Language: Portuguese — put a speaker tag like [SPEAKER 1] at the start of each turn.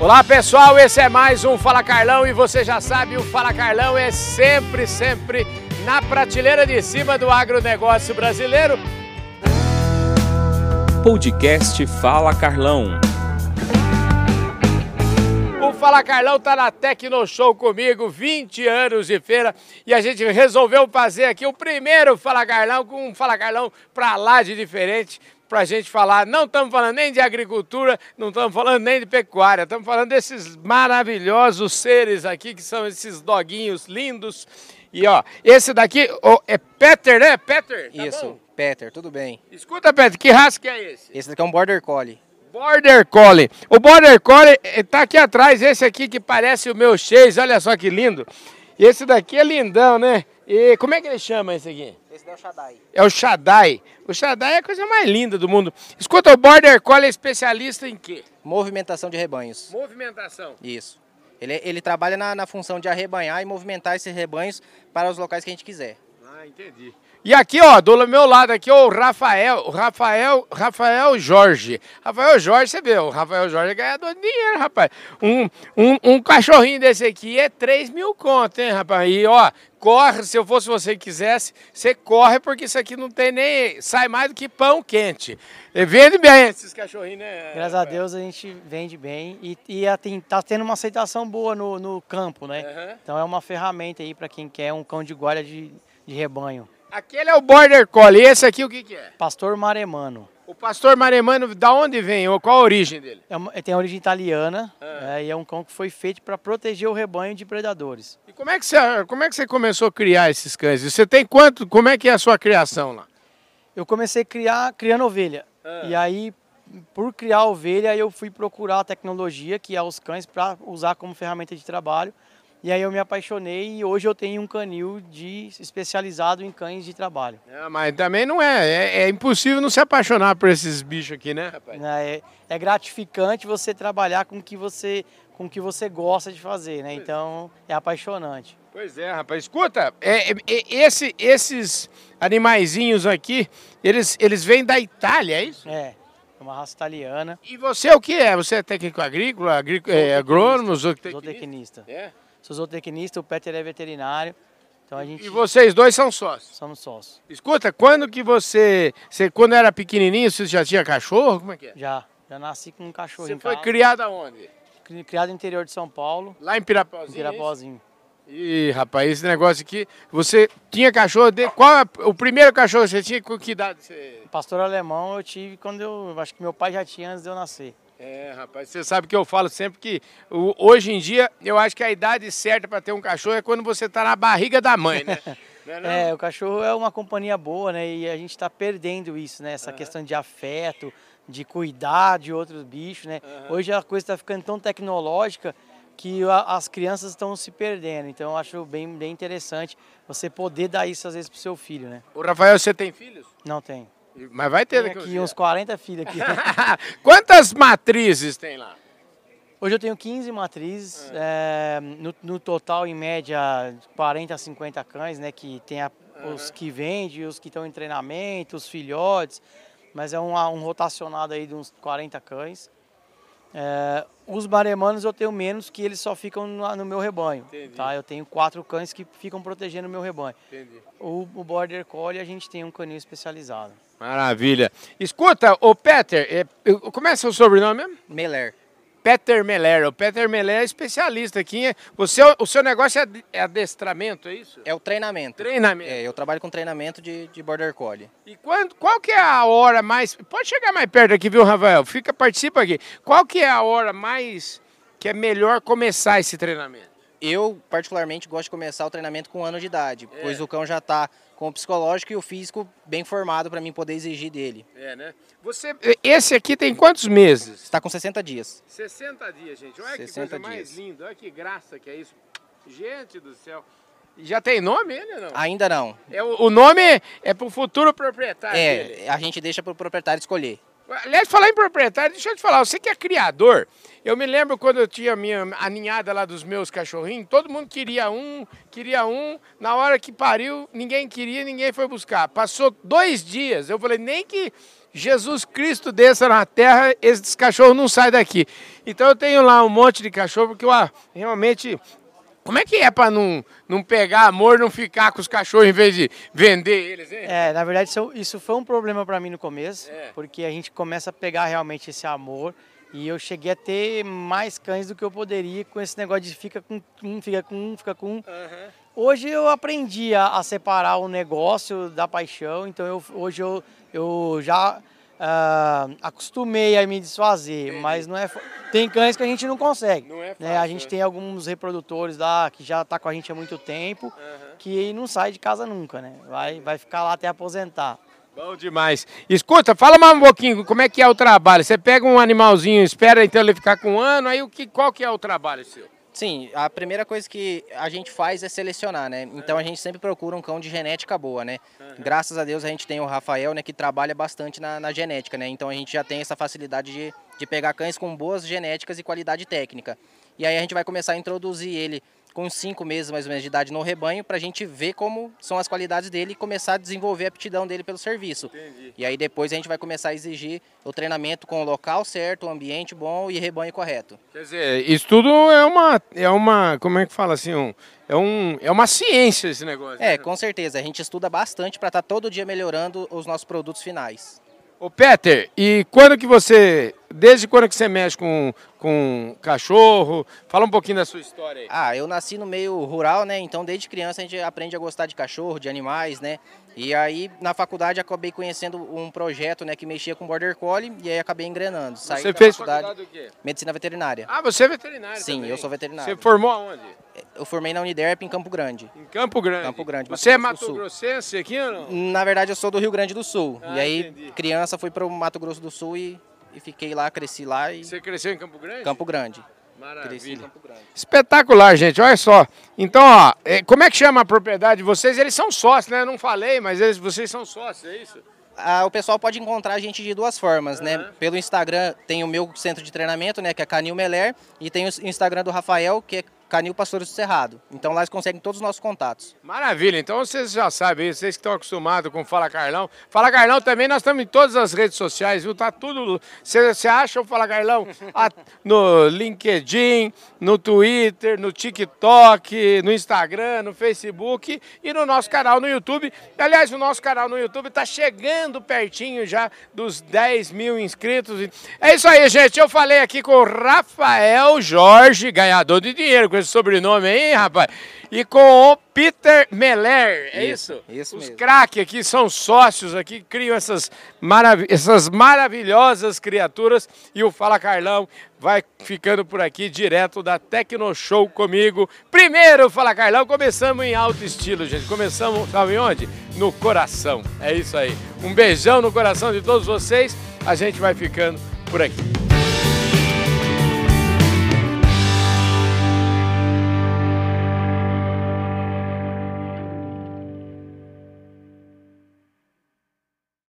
[SPEAKER 1] Olá pessoal, esse é mais um Fala Carlão e você já sabe, o Fala Carlão é sempre, sempre na prateleira de cima do agronegócio brasileiro.
[SPEAKER 2] Podcast Fala Carlão.
[SPEAKER 1] O Fala Carlão tá na Tecno Show comigo, 20 anos de feira, e a gente resolveu fazer aqui o primeiro Fala Carlão com um Fala Carlão pra lá de diferente, pra gente falar. Não estamos falando nem de agricultura, não estamos falando nem de pecuária, estamos falando desses maravilhosos seres aqui que são esses doguinhos lindos. E ó, esse daqui ó, é Peter, né? Peter? Tá
[SPEAKER 3] Isso,
[SPEAKER 1] bom?
[SPEAKER 3] Peter, tudo bem.
[SPEAKER 1] Escuta, Peter, que raça que é esse?
[SPEAKER 3] Esse daqui é um Border Collie.
[SPEAKER 1] Border Collie. O Border Collie eh, tá aqui atrás, esse aqui que parece o meu Chase, olha só que lindo. Esse daqui é lindão, né? E como é que ele chama esse aqui?
[SPEAKER 3] Esse é o Shaddai.
[SPEAKER 1] É o Shaddai. O Shaddai é a coisa mais linda do mundo. Escuta, o Border Collie é especialista em quê?
[SPEAKER 3] Movimentação de rebanhos.
[SPEAKER 1] Movimentação.
[SPEAKER 3] Isso. Ele, ele trabalha na, na função de arrebanhar e movimentar esses rebanhos para os locais que a gente quiser.
[SPEAKER 1] Ah, entendi. E aqui, ó, do meu lado aqui, ó, o Rafael, o Rafael, Rafael Jorge. Rafael Jorge, você vê, o Rafael Jorge é ganhador de dinheiro, rapaz. Um, um, um cachorrinho desse aqui é 3 mil conto, hein, rapaz? E, ó, corre, se eu fosse você quisesse, você corre, porque isso aqui não tem nem, sai mais do que pão quente. E vende bem esses cachorrinhos, né?
[SPEAKER 4] Graças a? Deus a gente vende bem e, e a- tem- tá tendo uma aceitação boa no, no campo, né?
[SPEAKER 1] Aham.
[SPEAKER 4] Então é uma ferramenta aí para quem quer um cão de guarda de, de rebanho.
[SPEAKER 1] Aquele é o Border Collie, esse aqui o que que é?
[SPEAKER 4] Pastor maremano.
[SPEAKER 1] O pastor maremano, da onde vem? Ou Qual a origem dele?
[SPEAKER 4] É uma- tem origem italiana
[SPEAKER 1] Ah.
[SPEAKER 4] é, e é um cão que foi feito para proteger o rebanho de predadores.
[SPEAKER 1] E como é que você, como é que você começou a criar esses cães? Você tem quanto? Como é que é a sua criação lá?
[SPEAKER 4] Eu comecei a criar criando ovelha.
[SPEAKER 1] Ah.
[SPEAKER 4] E aí, por criar ovelha, eu fui procurar a tecnologia, que é os cães, para usar como ferramenta de trabalho. E aí eu me apaixonei e hoje eu tenho um canil de especializado em cães de trabalho.
[SPEAKER 1] É, mas também não é, é. é impossível não se apaixonar por esses bichos aqui, né, rapaz?
[SPEAKER 4] né? É, é gratificante você trabalhar com o que você com que você gosta de fazer, né? Então é apaixonante.
[SPEAKER 1] Pois é, rapaz. Escuta, é, é, é, esse, esses animaizinhos aqui, eles, eles vêm da Itália, é isso?
[SPEAKER 4] É, é uma raça italiana,
[SPEAKER 1] E você é o que é? Você é técnico agrícola, agrí- é, agrônomo, zootecnista?
[SPEAKER 4] zootecnista.
[SPEAKER 1] É.
[SPEAKER 4] Sou zootecnista, o Peter é veterinário, então a gente
[SPEAKER 1] E vocês dois são sócios.
[SPEAKER 4] somos sócios.
[SPEAKER 1] Escuta, quando que você, você, quando era pequenininho, você já tinha cachorro? Como é que é?
[SPEAKER 4] Já, já nasci com um cachorro
[SPEAKER 1] Você
[SPEAKER 4] em
[SPEAKER 1] foi
[SPEAKER 4] casa,
[SPEAKER 1] criado aonde?
[SPEAKER 4] cri- criado no interior de São Paulo,
[SPEAKER 1] Lá em
[SPEAKER 4] em
[SPEAKER 1] Pirapozinho? é isso?
[SPEAKER 4] Pirapozinho.
[SPEAKER 1] Ih, rapaz, esse negócio aqui, você tinha cachorro de qual é o primeiro cachorro que você tinha com que idade você
[SPEAKER 4] Pastor alemão eu tive quando eu acho que meu pai já tinha antes de eu nascer.
[SPEAKER 1] É, rapaz, você sabe que eu falo sempre que o- hoje em dia eu acho que a idade certa para ter um cachorro é quando você tá na barriga da mãe, né? Não é, não?
[SPEAKER 4] É, o cachorro é uma companhia boa, né? E a gente está perdendo isso, né? Essa questão de afeto, de cuidar de outros bichos, né? Hoje a coisa está ficando tão tecnológica que a- as crianças estão se perdendo. Então eu acho bem, bem interessante você poder dar isso às vezes pro seu filho, né?
[SPEAKER 1] O Rafael, você tem filhos?
[SPEAKER 4] Não tem.
[SPEAKER 1] Mas vai ter
[SPEAKER 4] Tem aqui uns 40 filhos aqui.
[SPEAKER 1] Quantas matrizes tem lá?
[SPEAKER 4] Hoje eu tenho 15 matrizes, é, no, no total, em média, 40 a 50 cães, né? Que tem a- os que vendem, os que estão em treinamento, os filhotes, mas é um, um rotacionado aí de uns 40 cães. É, os maremanos eu tenho menos, que eles só ficam no, no meu rebanho.
[SPEAKER 1] Entendi.
[SPEAKER 4] Tá? Eu tenho quatro cães que ficam protegendo o meu rebanho.
[SPEAKER 1] Entendi.
[SPEAKER 4] O, o Border Collie a gente tem um canil especializado.
[SPEAKER 1] Maravilha. Escuta, o Peter, é, como é seu sobrenome mesmo?
[SPEAKER 3] Meller.
[SPEAKER 1] Peter Meller. O Peter Meller é especialista aqui. Você, o seu negócio é é adestramento, é isso?
[SPEAKER 3] É o treinamento.
[SPEAKER 1] Treinamento.
[SPEAKER 3] É, eu trabalho com treinamento de, de Border Collie.
[SPEAKER 1] E quando, qual que é a hora mais... Pode chegar mais perto aqui, viu, Rafael? Fica, participa aqui. Qual que é a hora mais... que é melhor começar esse treinamento?
[SPEAKER 3] Eu, particularmente, gosto de começar o treinamento com um ano de idade,
[SPEAKER 1] É.
[SPEAKER 3] pois o cão já está com o psicológico e o físico bem formado para mim poder exigir dele.
[SPEAKER 1] É, né? Você, esse aqui tem quantos meses?
[SPEAKER 3] Está com 60 dias.
[SPEAKER 1] 60 dias, gente. Olha que
[SPEAKER 3] 60
[SPEAKER 1] coisa mais
[SPEAKER 3] dias.
[SPEAKER 1] linda. Olha que graça que é isso. Gente do céu. Já tem nome ele ou não?
[SPEAKER 3] Ainda não.
[SPEAKER 1] É, o, o nome é pro futuro proprietário dele.
[SPEAKER 3] É, a gente deixa para o proprietário escolher.
[SPEAKER 1] Aliás, falar em proprietário, deixa eu te falar, você que é criador, eu me lembro quando eu tinha a minha a ninhada lá dos meus cachorrinhos, todo mundo queria um, queria um, na hora que pariu, ninguém queria, ninguém foi buscar. Passou dois dias, eu falei, nem que Jesus Cristo desça na terra, esses cachorros não saem daqui. Então eu tenho lá um monte de cachorro, porque eu ah, realmente. Como é que é para não, não pegar amor, não ficar com os cachorros em vez de vender eles, hein?
[SPEAKER 4] É, na verdade isso, isso foi um problema para mim no começo,
[SPEAKER 1] É.
[SPEAKER 4] porque a gente começa a pegar realmente esse amor e eu cheguei a ter mais cães do que eu poderia com esse negócio de fica com um, fica com um, fica com um. Hoje eu aprendi a, a separar o negócio da paixão, então eu, hoje eu, eu já ah, acostumei a me desfazer, mas não é. Tem cães que a gente não consegue.
[SPEAKER 1] Não é
[SPEAKER 4] né? A
[SPEAKER 1] fácil,
[SPEAKER 4] gente
[SPEAKER 1] né?
[SPEAKER 4] tem alguns reprodutores lá que já tá com a gente há muito tempo, que não sai de casa nunca, né? Vai, vai ficar lá até aposentar.
[SPEAKER 1] Bom demais. Escuta, fala mais um pouquinho, como é que é o trabalho? Você pega um animalzinho, espera então ele ficar com um ano, aí o que, qual que é o trabalho seu?
[SPEAKER 3] Sim, a primeira coisa que a gente faz é selecionar, né? Então a gente sempre procura um cão de genética boa, né? Graças a Deus a gente tem o Rafael, né, que trabalha bastante na, na genética, né? Então a gente já tem essa facilidade de, de pegar cães com boas genéticas e qualidade técnica. E aí a gente vai começar a introduzir ele com uns cinco meses mais ou menos de idade no rebanho para a gente ver como são as qualidades dele e começar a desenvolver a aptidão dele pelo serviço. E aí depois a gente vai começar a exigir o treinamento com o local certo, o ambiente bom e rebanho correto.
[SPEAKER 1] Quer dizer, isso tudo é uma, é uma, como é que fala assim, um, é, um, é uma ciência esse negócio.
[SPEAKER 3] É,
[SPEAKER 1] né?
[SPEAKER 3] com certeza. A gente estuda bastante para estar todo dia melhorando os nossos produtos finais.
[SPEAKER 1] Ô Peter, e quando que você, desde quando que você mexe com, com cachorro? Fala um pouquinho da sua história aí.
[SPEAKER 3] Ah, eu nasci no meio rural, né? Então desde criança a gente aprende a gostar de cachorro, de animais, né? E aí na faculdade acabei conhecendo um projeto, né, que mexia com border collie e aí acabei engrenando. Saí
[SPEAKER 1] Você fez
[SPEAKER 3] faculdade,
[SPEAKER 1] faculdade do quê?
[SPEAKER 3] medicina veterinária.
[SPEAKER 1] Ah, você é veterinário
[SPEAKER 3] Sim,
[SPEAKER 1] também.
[SPEAKER 3] eu sou veterinário.
[SPEAKER 1] Você formou aonde?
[SPEAKER 3] Eu formei na Uniderp em Campo Grande.
[SPEAKER 1] Em Campo Grande.
[SPEAKER 3] Campo Grande, Mato
[SPEAKER 1] Você é
[SPEAKER 3] Grosso do
[SPEAKER 1] Mato. Grossense aqui ou não?
[SPEAKER 3] Na verdade eu sou do Rio Grande do Sul.
[SPEAKER 1] Ah,
[SPEAKER 3] e aí
[SPEAKER 1] entendi.
[SPEAKER 3] criança fui para o Mato Grosso do Sul e, e fiquei lá, cresci lá e
[SPEAKER 1] Você cresceu em Campo Grande?
[SPEAKER 3] Campo Grande. Cresci em
[SPEAKER 1] Maravilha.
[SPEAKER 3] Campo Grande.
[SPEAKER 1] Espetacular, gente. Olha só. Então, ó, é, como é que chama a propriedade de vocês? Eles são sócios, né? Eu não falei, mas eles, vocês são sócios, é isso?
[SPEAKER 3] Ah, o pessoal pode encontrar a gente de duas formas, né? Pelo Instagram tem o meu centro de treinamento, né? Que é Canil Meler. E tem o Instagram do Rafael, que é Canil Pastores do Cerrado. Então lá eles conseguem todos os nossos contatos.
[SPEAKER 1] Maravilha, então vocês já sabem, vocês que estão acostumados com Fala Carlão. Fala Carlão também, nós estamos em todas as redes sociais, viu? Tá tudo. Você acha o Fala Carlão no LinkedIn, no Twitter, no TikTok, no Instagram, no Facebook e no nosso canal no YouTube. Aliás, o nosso canal no YouTube está chegando pertinho já dos 10 mil inscritos. É isso aí, gente. Eu falei aqui com o Rafael Jorge, ganhador de dinheiro esse sobrenome aí, rapaz. E com o Peter Meller, é isso?
[SPEAKER 3] Isso, isso
[SPEAKER 1] Os craques aqui são sócios aqui, criam essas, marav essas maravilhosas criaturas. E o Fala Carlão vai ficando por aqui direto da Tecno Show comigo. Primeiro, Fala Carlão, começamos em alto estilo, gente. Começamos, sabe onde? No coração. É isso aí. Um beijão no coração de todos vocês. A gente vai ficando por aqui.